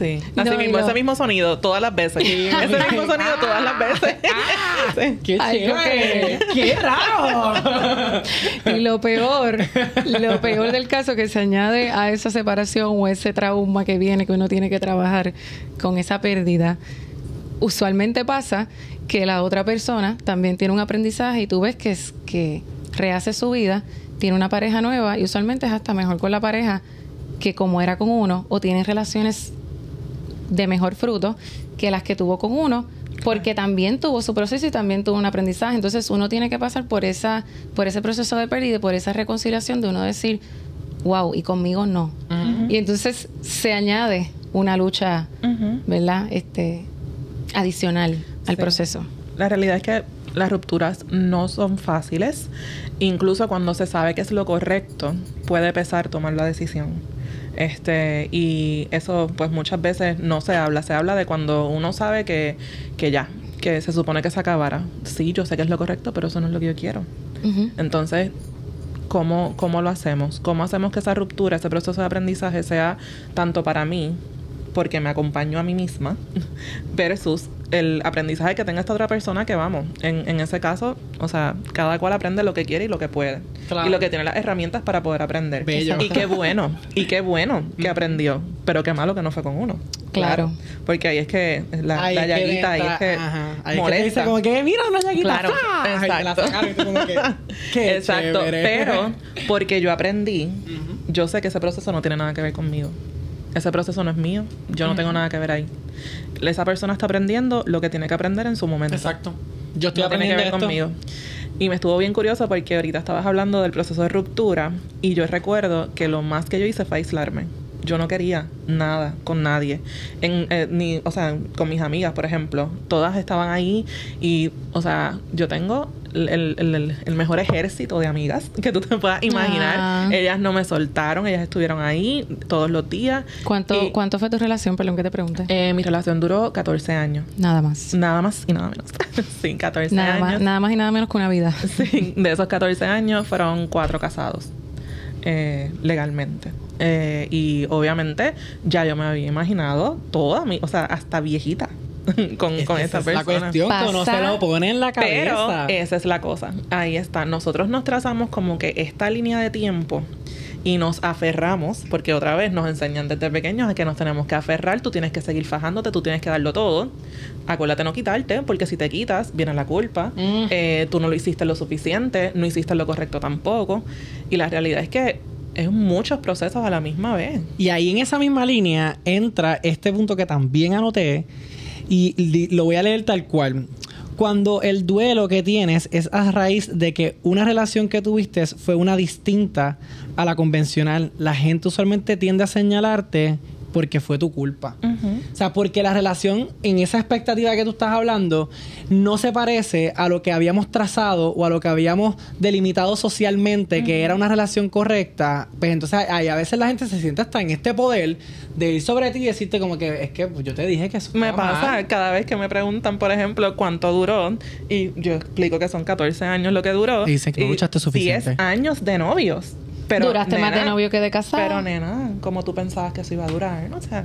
Sí. Así mismo, <laughs> ese mismo sonido todas las veces. ese mismo sonido todas las veces. Ah, ¡Qué chévere! ¡Qué raro! y lo peor, lo peor del caso que se añade a esa separación o ese trauma que viene que uno tiene que trabajar con esa pérdida, usualmente pasa que la otra persona también tiene un aprendizaje y tú ves que, es, que rehace su vida, tiene una pareja nueva y usualmente es hasta mejor con la pareja que como era con uno o tiene relaciones de mejor fruto que las que tuvo con uno, porque también tuvo su proceso y también tuvo un aprendizaje. Entonces uno tiene que pasar por esa, por ese proceso de pérdida, por esa reconciliación de uno decir, wow, y conmigo no. Y entonces se añade una lucha, ¿verdad? Este, adicional al proceso. La realidad es que las rupturas no son fáciles. Incluso cuando se sabe que es lo correcto, puede pesar tomar la decisión. Este, y eso pues muchas veces no se habla, se habla de cuando uno sabe que, que ya, que se supone que se acabara. Sí, yo sé que es lo correcto, pero eso no es lo que yo quiero. Entonces, ¿cómo, ¿cómo lo hacemos? ¿Cómo hacemos que esa ruptura, ese proceso de aprendizaje sea tanto para mí porque me acompaño a mí misma, <laughs> versus el aprendizaje que tenga esta otra persona que vamos, en, en ese caso, o sea, cada cual aprende lo que quiere y lo que puede. Y lo que tiene las herramientas para poder aprender. Y qué bueno, y qué bueno que aprendió, pero qué malo que no fue con uno. Claro. Porque ahí es que la, la llaguita, ahí es que ahí molesta. dice como que, mira una llaguita. Claro, exacto. <laughs> exacto. Pero porque yo aprendí, yo sé que ese proceso no tiene nada que ver conmigo. Ese proceso no es mío. Yo no tengo nada que ver ahí. Esa persona está aprendiendo lo que tiene que aprender en su momento. Exacto. Yo estoy aprendiendo tiene que ver conmigo. Y me estuvo bien curioso porque ahorita estabas hablando del proceso de ruptura y yo recuerdo que lo más que yo hice fue aislarme. Yo no quería nada con nadie. En, eh, ni, o sea, con mis amigas, por ejemplo. Todas estaban ahí y, o sea, yo tengo el, mejor ejército de amigas <laughs> que tú te puedas imaginar. Ah. Ellas no me soltaron, ellas estuvieron ahí todos los días. ¿Cuánto, ¿cuánto fue tu relación? Perdón que te pregunte. Eh, mi relación duró 14 años. Nada más. Nada más y nada menos. <laughs> sí, 14 nada años. Más, nada más y nada menos que una vida. <laughs> sí, de esos 14 años fueron cuatro casados. Eh, legalmente. Eh, y obviamente ya yo me había imaginado toda mi, o sea, hasta viejita. <laughs> con, con esa, persona. La cuestión que no se lo pone en la cabeza. Pero esa es la cosa. Ahí está. Nosotros nos trazamos como que esta línea de tiempo y nos aferramos, porque otra vez nos enseñan desde pequeños a que nos tenemos que aferrar, tú tienes que seguir fajándote, tú tienes que darlo todo. Acuérdate no quitarte, porque si te quitas, viene la culpa. Mm. Eh, tú no lo hiciste lo suficiente, no hiciste lo correcto tampoco. Y la realidad es que es muchos procesos a la misma vez. Y ahí en esa misma línea entra este punto que también anoté, y lo voy a leer tal cual. Cuando el duelo que tienes es a raíz de que una relación que tuviste fue una distinta a la convencional, la gente usualmente tiende a señalarte porque fue tu culpa. O sea, porque la relación en esa expectativa que tú estás hablando no se parece a lo que habíamos trazado o a lo que habíamos delimitado socialmente, que era una relación correcta. Pues entonces ahí a veces la gente se siente hasta en este poder de ir sobre ti y decirte como que es que pues, yo te dije que eso Me pasa cada vez que me preguntan, por ejemplo, cuánto duró y yo explico que son 14 años lo que duró. Y dicen que no luchaste suficiente. 10 años de novios. Duraste más de novio que de casado. Pero nena, como tú pensabas que eso iba a durar, ¿no? O sea,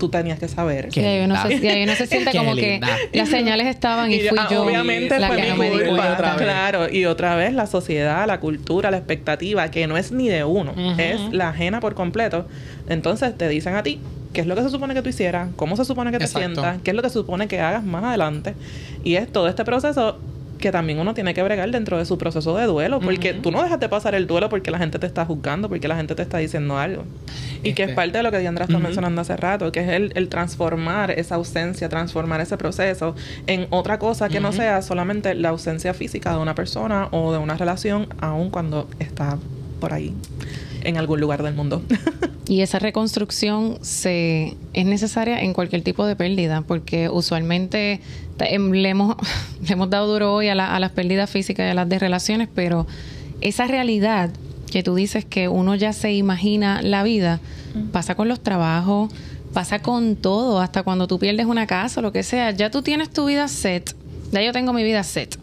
tú tenías que saber. Y ahí uno, se, uno se siente <laughs> como que las señales estaban y, fui yo obviamente la que no me di cuenta. Claro, y otra vez la sociedad, la cultura, la expectativa, que no es ni de uno, es la ajena por completo. Entonces te dicen a ti qué es lo que se supone que tú hicieras, cómo se supone que te sientas, qué es lo que se supone que hagas más adelante. Y es todo este proceso que también uno tiene que bregar dentro de su proceso de duelo, porque tú no dejas de pasar el duelo porque la gente te está juzgando, porque la gente te está diciendo algo. Y que es este. parte de lo que Diandra está mencionando hace rato, que es el, transformar esa ausencia, transformar ese proceso en otra cosa que no sea solamente la ausencia física de una persona o de una relación, aun cuando está por ahí en algún lugar del mundo. <laughs> y esa reconstrucción se es necesaria en cualquier tipo de pérdida, porque usualmente em, le hemos, <laughs> le hemos dado duro hoy a, las pérdidas físicas y a las de relaciones, pero esa realidad que tú dices que uno ya se imagina la vida, pasa con los trabajos, pasa con todo, hasta cuando tú pierdes una casa o lo que sea, ya tú tienes tu vida set, ya yo tengo mi vida set,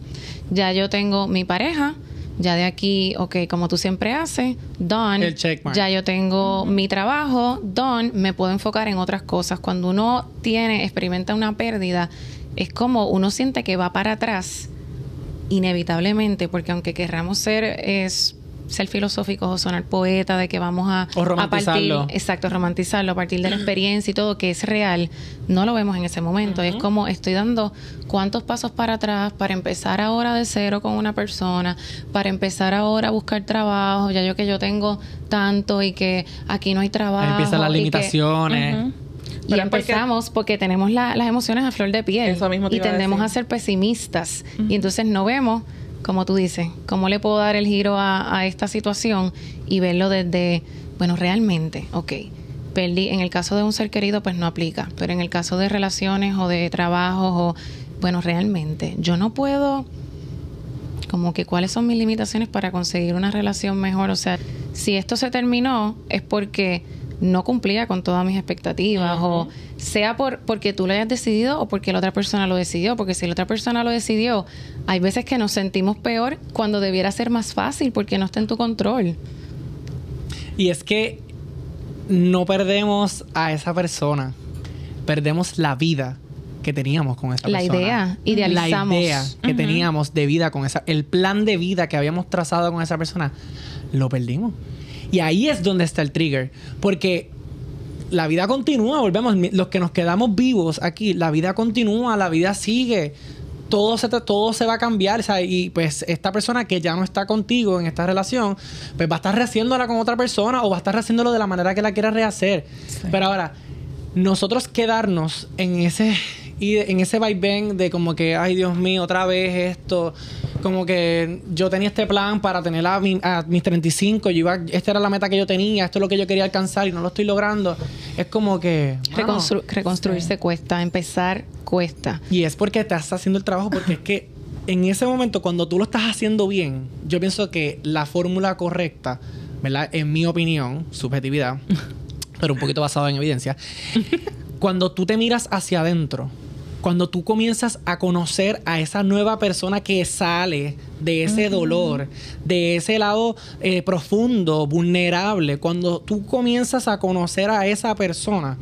ya yo tengo mi pareja, ya de aquí, ok, como tú siempre haces, done. Ya yo tengo mi trabajo, done. Me puedo enfocar en otras cosas. Cuando uno tiene, experimenta una pérdida, es como uno siente que va para atrás inevitablemente, porque aunque querramos ser es ser filosóficos o sonar poeta de que vamos a, romantizarlo. partir, exacto, romantizarlo a partir de la <clears throat> experiencia y todo que es real, no lo vemos en ese momento. Es como estoy dando cuántos pasos para atrás para empezar ahora de cero con una persona, para empezar ahora a buscar trabajo, ya yo que yo tengo tanto y que aquí no hay trabajo. empiezan las limitaciones. Y empezamos porque, tenemos las emociones a flor de piel. y tendemos a, ser pesimistas. Y entonces no vemos como tú dices, cómo le puedo dar el giro a, esta situación y verlo desde, bueno, realmente, ok, perdí, en el caso de un ser querido, pues no aplica, pero en el caso de relaciones o de trabajos o, bueno, realmente, yo no puedo, como que cuáles son mis limitaciones para conseguir una relación mejor, o sea, si esto se terminó es porque no cumplía con todas mis expectativas o sea por porque tú lo hayas decidido o porque la otra persona lo decidió, porque si la otra persona lo decidió, hay veces que nos sentimos peor cuando debiera ser más fácil porque no está en tu control. Y es que no perdemos a esa persona, perdemos la vida que teníamos con esa la persona. La idea, idealizamos. La idea que teníamos de vida con esa, el plan de vida que habíamos trazado con esa persona, lo perdimos. Y ahí es donde está el trigger. Porque la vida continúa, volvemos, los que nos quedamos vivos aquí, la vida continúa, la vida sigue. Todo se, todo se va a cambiar, Y pues esta persona que ya no está contigo en esta relación, pues va a estar rehaciéndola con otra persona o va a estar rehaciéndolo de la manera que la quiera rehacer. Pero ahora, nosotros quedarnos en ese y en ese vaivén de como que, ay Dios mío, otra vez esto, como que yo tenía este plan para tener a, mis 35, yo iba, esta era la meta que yo tenía, esto es lo que yo quería alcanzar y no lo estoy logrando. Es como que... reconstruirse cuesta, empezar cuesta. Y es porque estás haciendo el trabajo, porque es que en ese momento, cuando tú lo estás haciendo bien, yo pienso que la fórmula correcta, ¿verdad? En mi opinión, subjetividad, pero un poquito basado en evidencia, <laughs> cuando tú te miras hacia adentro, cuando tú comienzas a conocer a esa nueva persona que sale de ese dolor, de ese lado eh, profundo, vulnerable, cuando tú comienzas a conocer a esa persona,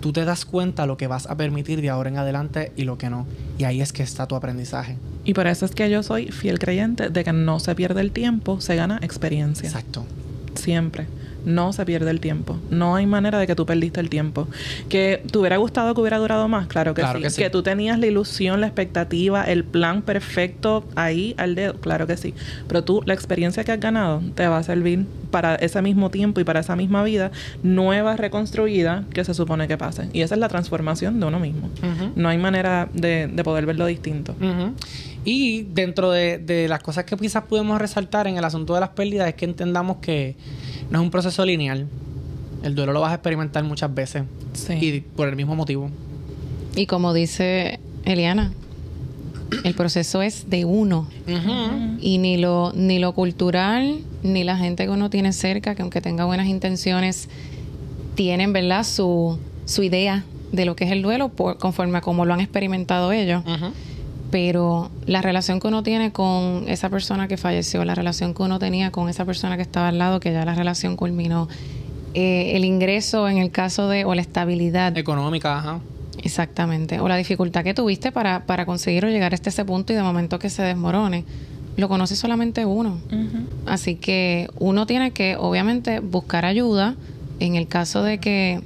tú te das cuenta lo que vas a permitir de ahora en adelante y lo que no. Y ahí es que está tu aprendizaje. Y por eso es que yo soy fiel creyente de que no se pierde el tiempo, se gana experiencia. Exacto. Siempre no se pierde el tiempo. No hay manera de que tú perdiste el tiempo. Que te hubiera gustado que hubiera durado más, claro que, sí. que tú tenías la ilusión, la expectativa, el plan perfecto ahí al dedo, claro que sí. Pero tú, la experiencia que has ganado te va a servir para ese mismo tiempo y para esa misma vida nueva, reconstruida, que se supone que pase. Y esa es la transformación de uno mismo. No hay manera de, poder verlo distinto. Y dentro de, de las cosas que quizás podemos resaltar en el asunto de las pérdidas es que entendamos que no es un proceso lineal. El duelo lo vas a experimentar muchas veces. Sí. Y por el mismo motivo. Y como dice Eliana, el proceso es de uno. Y ni lo, ni lo cultural, ni la gente que uno tiene cerca, que aunque tenga buenas intenciones, tienen, ¿verdad?, su, su idea de lo que es el duelo por, conforme a cómo lo han experimentado ellos pero la relación que uno tiene con esa persona que falleció, la relación que uno tenía con esa persona que estaba al lado, que ya la relación culminó, eh, el ingreso en el caso de, o la estabilidad. Económica, ajá. Exactamente, o la dificultad que tuviste para, para conseguir o llegar hasta ese punto y de momento que se desmorone, lo conoce solamente uno. Así que uno tiene que, obviamente, buscar ayuda en el caso de que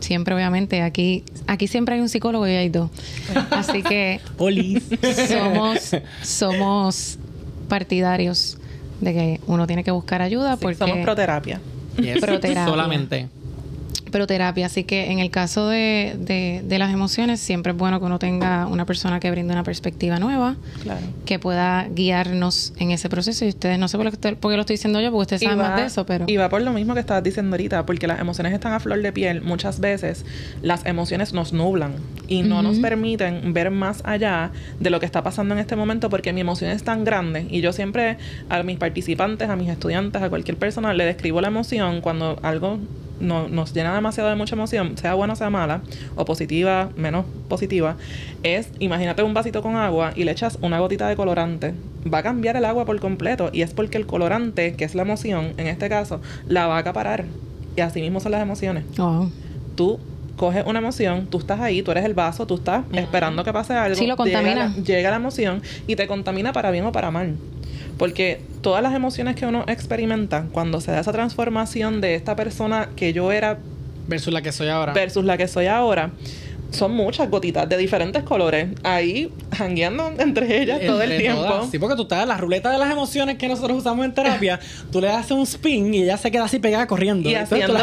siempre obviamente aquí aquí siempre hay un psicólogo y hay dos. Así que <laughs> somos somos partidarios de que uno tiene que buscar ayuda porque somos proterapia. Proterapia. Solamente pero terapia. Así que en el caso de, de, las emociones, siempre es bueno que uno tenga una persona que brinde una perspectiva nueva, que pueda guiarnos en ese proceso. Y ustedes, no sé por, lo, lo estoy diciendo yo, porque ustedes saben más de eso, pero... Y va por lo mismo que estabas diciendo ahorita, porque las emociones están a flor de piel. Muchas veces las emociones nos nublan y no nos permiten ver más allá de lo que está pasando en este momento, porque mi emoción es tan grande. Y yo siempre a mis participantes, a mis estudiantes, a cualquier persona, le describo la emoción cuando algo no, nos llena demasiado de mucha emoción, sea buena o sea mala, o positiva, menos positiva, es, imagínate un vasito con agua y le echas una gotita de colorante. Va a cambiar el agua por completo y es porque el colorante, que es la emoción, en este caso, la va a acaparar. Y así mismo son las emociones. Tú coges una emoción, tú estás ahí, tú eres el vaso, tú estás esperando que pase algo. Sí, lo contamina. llega la emoción y te contamina para bien o para mal. Porque todas las emociones que uno experimenta cuando se da esa transformación de esta persona que yo era versus la que soy ahora. versus la que soy ahora son muchas gotitas de diferentes colores ahí jangueando entre ellas todo el tiempo. Sí, porque tú estás en la ruleta de las emociones que nosotros usamos en terapia, <laughs> tú le haces un spin y ella se queda así pegada corriendo. Y haciendo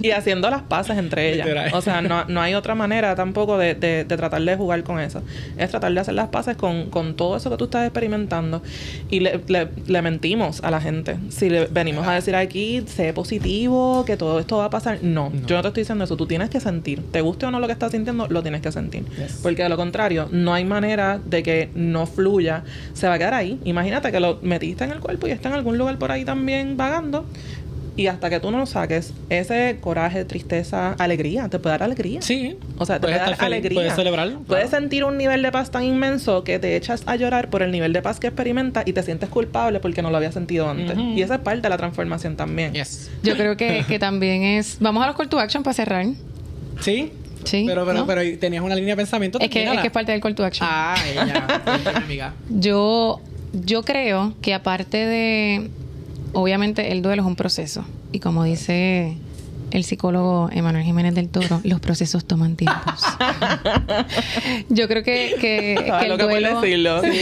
y haciendo las paces entre ellas. O sea, no, no, hay otra manera tampoco de, de, tratar de jugar con eso. Es tratar de hacer las paces con, con todo eso que tú estás experimentando. Y le, le, mentimos a la gente. Si le venimos a decir aquí, sé positivo, que todo esto va a pasar. No, yo no te estoy diciendo eso. Tú tienes que sentir. Te guste o no lo que estás sintiendo, lo tienes que sentir. Porque de lo contrario, no hay manera de que no fluya. Se va a quedar ahí. Imagínate que lo metiste en el cuerpo y está en algún lugar por ahí también vagando. Y hasta que tú no lo saques, ese coraje, tristeza, alegría, te puede dar alegría. Sí. O sea, te puede dar alegría. Puedes celebrarlo. Puedes sentir un nivel de paz tan inmenso que te echas a llorar por el nivel de paz que experimentas y te sientes culpable porque no lo habías sentido antes. Y esa es parte de la transformación también. Yes. Yo creo que, que también es. Vamos a los call to action para cerrar. Sí. Sí. Pero, pero, pero tenías una línea de pensamiento. Es que, es que es parte del call to action. Ah, ella. <laughs> amiga. Yo, yo creo que aparte de. Obviamente, el duelo es un proceso. Y como dice el psicólogo Emanuel Jiménez del Toro, los procesos toman tiempos. <laughs> Yo creo que, que, que el duelo... decirlo. Sí,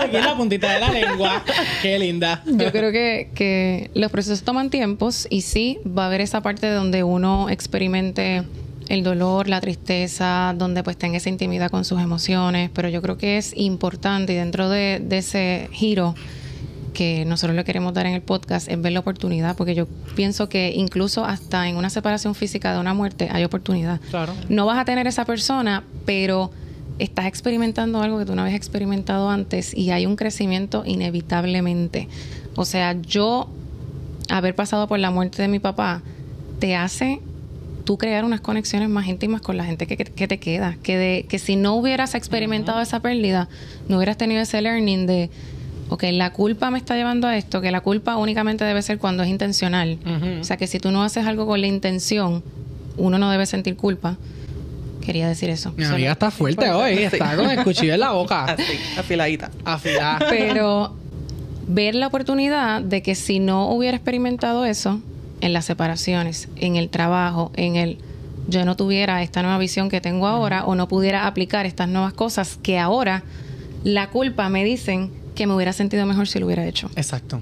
aquí en la puntita de la lengua. Qué linda. Yo creo que, que los procesos toman tiempos y sí va a haber esa parte donde uno experimente el dolor, la tristeza, donde pues tenga esa intimidad con sus emociones, pero yo creo que es importante y dentro de, ese giro que nosotros le queremos dar en el podcast es ver la oportunidad, porque yo pienso que incluso hasta en una separación física de una muerte hay oportunidad. Claro. No vas a tener esa persona, pero estás experimentando algo que tú no habías experimentado antes y hay un crecimiento inevitablemente. O sea, yo haber pasado por la muerte de mi papá te hace tú crear unas conexiones más íntimas con la gente que, te queda. Que, de, que si no hubieras experimentado esa pérdida, no hubieras tenido ese learning de, ok, la culpa me está llevando a esto, que la culpa únicamente debe ser cuando es intencional. O sea, que si tú no haces algo con la intención, uno no debe sentir culpa. Quería decir eso. Mi amiga está fuerte hoy, está con el cuchillo en la boca. <laughs> Así, afiladita. Afilada. Pero ver la oportunidad de que si no hubiera experimentado eso, en las separaciones, en el trabajo, en el yo no tuviera esta nueva visión que tengo ahora o no pudiera aplicar estas nuevas cosas que ahora la culpa me dicen que me hubiera sentido mejor si lo hubiera hecho. Exacto.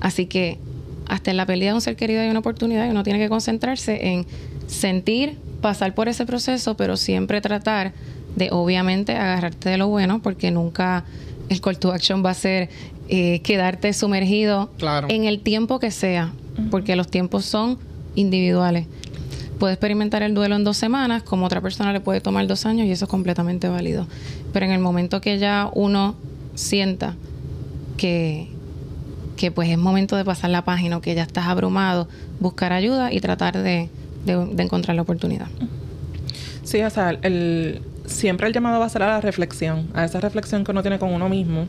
Así que hasta en la pérdida de un ser querido hay una oportunidad y uno tiene que concentrarse en sentir, pasar por ese proceso, pero siempre tratar de obviamente agarrarte de lo bueno porque nunca el call to action va a ser eh, quedarte sumergido en el tiempo que sea, porque los tiempos son individuales. Puede experimentar el duelo en dos semanas, como otra persona le puede tomar dos años y eso es completamente válido. Pero en el momento que ya uno sienta que, que pues es momento de pasar la página o que ya estás abrumado, buscar ayuda y tratar de, de encontrar la oportunidad. Sí, o sea, el, siempre el llamado va a ser a la reflexión, a esa reflexión que uno tiene con uno mismo,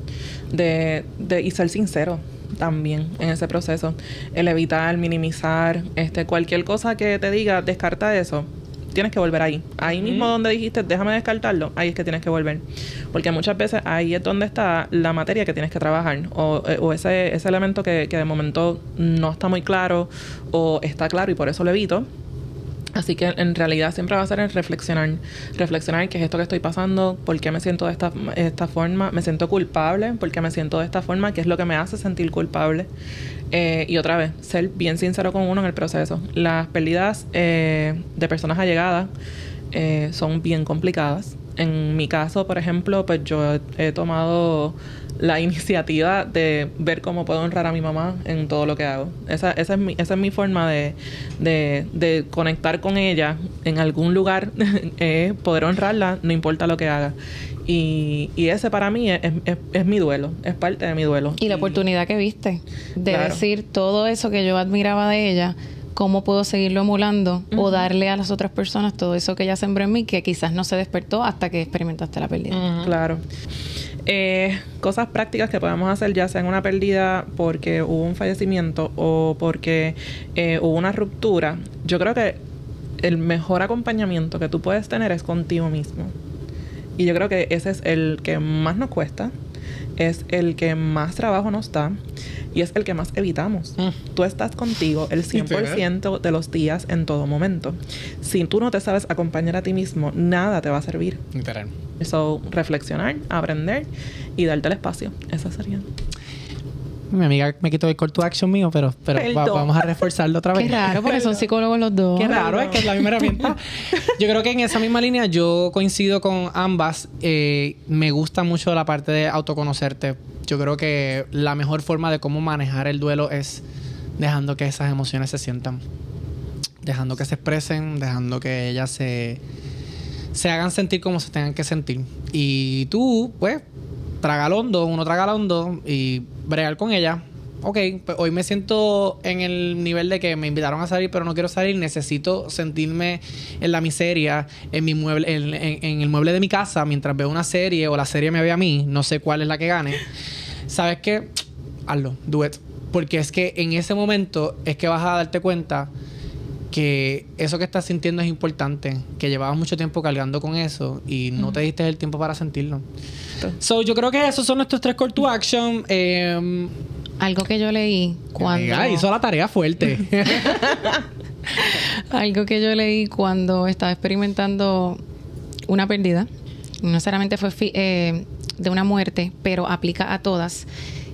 de, de y ser sincero también en ese proceso. El evitar, minimizar, este, cualquier cosa que te diga, descarta eso. Tienes que volver ahí. Ahí mismo donde dijiste, déjame descartarlo, ahí es que tienes que volver. Porque muchas veces ahí es donde está la materia que tienes que trabajar. O, eh, o ese, ese elemento que, que de momento no está muy claro o está claro y por eso lo evito Así que en realidad siempre va a ser el reflexionar, reflexionar qué es esto que estoy pasando, por qué me siento de esta, forma, me siento culpable, por qué me siento de esta forma, qué es lo que me hace sentir culpable. Eh, y otra vez, ser bien sincero con uno en el proceso. Las pérdidas eh, de personas allegadas eh, son bien complicadas. En mi caso, por ejemplo, pues yo he tomado la iniciativa de ver cómo puedo honrar a mi mamá en todo lo que hago. Esa, esa, es, mi, esa es mi forma de, de, conectar con ella en algún lugar, <laughs> eh, poder honrarla, no importa lo que haga. Y, y ese para mí es, es, mi duelo, es parte de mi duelo. Y la oportunidad que viste de decir todo eso que yo admiraba de ella, cómo puedo seguirlo emulando o darle a las otras personas todo eso que ella sembró en mí que quizás no se despertó hasta que experimentaste la pérdida. Claro. Eh, cosas prácticas que podemos hacer ya sea en una pérdida porque hubo un fallecimiento o porque eh, hubo una ruptura. Yo creo que el mejor acompañamiento que tú puedes tener es contigo mismo. Y yo creo que ese es el que más nos cuesta, es el que más trabajo nos da y es el que más evitamos. Mm. Tú estás contigo el 100% de los días en todo momento. Si tú no te sabes acompañar a ti mismo, nada te va a servir. Literal. Eso, reflexionar, aprender y darte el espacio. Eso sería. Mi amiga me quitó el call to action mío, pero, pero vamos a reforzarlo otra vez. Qué raro, porque son <laughs> psicólogos los dos. Qué raro, es que es la misma herramienta. <laughs> Yo creo que en esa misma línea yo coincido con ambas. Eh, me gusta mucho la parte de autoconocerte. Yo creo que la mejor forma de cómo manejar el duelo es dejando que esas emociones se sientan. Dejando que se expresen, dejando que ellas se, se hagan sentir como se tengan que sentir. Y tú, pues, traga hondo, uno traga hondo y bregar con ella. Ok, pues hoy me siento en el nivel de que me invitaron a salir, pero no quiero salir. Necesito sentirme en la miseria, en mi mueble, en, el mueble de mi casa, mientras veo una serie o la serie me ve a mí. No sé cuál es la que gane. ¿Sabes qué? Hazlo, do it. Porque es que en ese momento es que vas a darte cuenta que eso que estás sintiendo es importante, que llevabas mucho tiempo cargando con eso y no te diste el tiempo para sentirlo. So, yo creo que esos son nuestros tres call to action. Em, Algo que yo leí cuando... hizo la tarea fuerte. <laughs> Algo que yo leí cuando estaba experimentando una pérdida. No necesariamente fue eh, de una muerte, pero aplica a todas.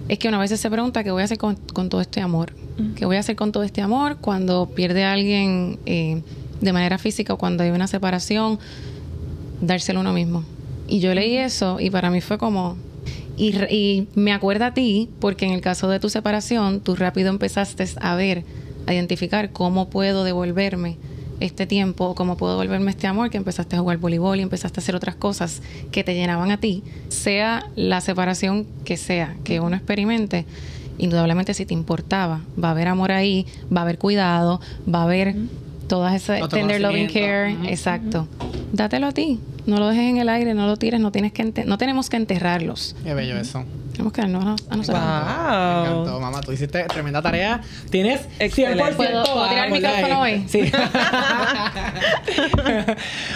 Es que una vez se pregunta qué voy a hacer con todo este amor ¿Qué voy a hacer con todo este amor cuando pierde a alguien eh, de manera física o cuando hay una separación? Dárselo uno mismo. Y yo leí eso y para mí fue como... Y, y me acuerda a ti porque en el caso de tu separación, tú rápido empezaste a ver, a identificar cómo puedo devolverme este tiempo, cómo puedo devolverme este amor, que empezaste a jugar voleibol y empezaste a hacer otras cosas que te llenaban a ti, sea la separación que sea, que uno experimente indudablemente si te importaba, va a haber amor ahí, va a haber cuidado, va a haber todas esas tender loving care, exacto. Dátelo a ti, no lo dejes en el aire, no lo tires, no tienes que no tenemos que enterrarlos. Qué bello eso. Tenemos que darnos a nosotros. Wow. Me encantó, mamá. Tú hiciste tremenda tarea. Tienes 100% ¿Puedo, ¿puedo tirar el micrófono hoy? Sí. <laughs>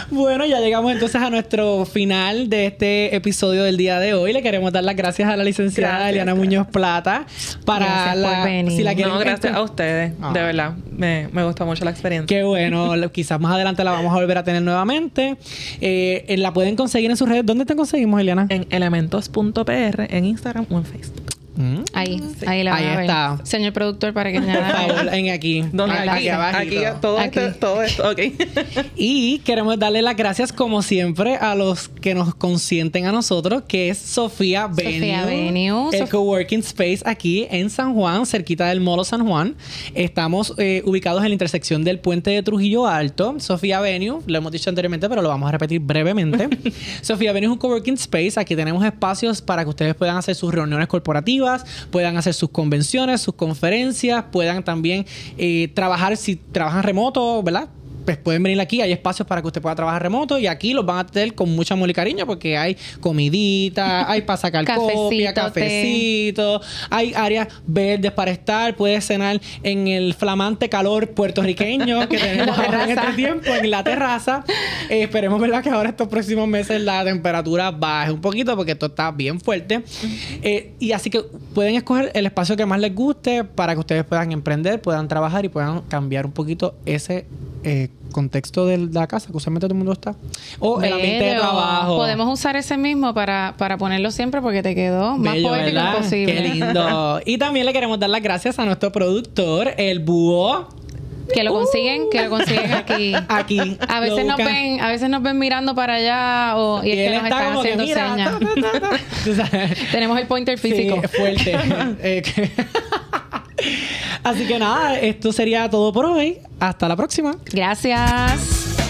bueno, ya llegamos entonces a nuestro final de este episodio del día de hoy. Le queremos dar las gracias a la licenciada Eliana Muñoz Plata para la... Si la no, gracias a ustedes. De ah. verdad. Me, me gustó mucho la experiencia. Qué bueno. <laughs> Quizás más adelante la vamos a volver a tener nuevamente. Eh, la pueden conseguir en sus redes. ¿Dónde te conseguimos, Eliana? En elementos.pr en Instagram Instagram o en Facebook. Mm. Ahí, ahí la Ahí está. Señor productor, para que añada. en aquí. ¿Dónde? Aquí, abajo. Aquí, todo, Esto, todo esto. Ok. <laughs> y queremos darle las gracias, como siempre, a los que nos consienten a nosotros, que es Sofía Venue. Sofía Venue. El coworking space aquí en San Juan, cerquita del Molo San Juan. Estamos eh, ubicados en la intersección del puente de Trujillo Alto. Sofía Venue, lo hemos dicho anteriormente, pero lo vamos a repetir brevemente. <laughs> Sofía Venue es un coworking space. Aquí tenemos espacios para que ustedes puedan hacer sus reuniones corporativas puedan hacer sus convenciones, sus conferencias, puedan también eh, trabajar si trabajan remoto, ¿verdad? Pues pueden venir aquí, hay espacios para que usted pueda trabajar remoto y aquí los van a tener con mucho amor y cariño porque hay comidita, <laughs> hay para sacar copia, cafecito, hay áreas verdes para estar, puedes cenar en el flamante calor puertorriqueño que <laughs> tenemos ahora en este tiempo en la terraza. Eh, <laughs> esperemos verdad que ahora estos próximos meses la temperatura baje un poquito porque esto está bien fuerte. Eh, y así que pueden escoger el espacio que más les guste para que ustedes puedan emprender, puedan trabajar y puedan cambiar un poquito ese eh, contexto de la casa, que usualmente todo el mundo está. O el ambiente de trabajo. Podemos usar ese mismo para, para ponerlo siempre porque te quedó más poético posible. Qué lindo. <laughs> y también le queremos dar las gracias a nuestro productor, el búho. Que lo consiguen, que lo consiguen aquí. <laughs> Aquí. A veces nos ven, a veces nos ven mirando para allá o, y, es que nos están haciendo señas. <laughs> Tenemos el pointer físico. Sí, fuerte. Eh, Así que nada, esto sería todo por hoy. Hasta la próxima. Gracias.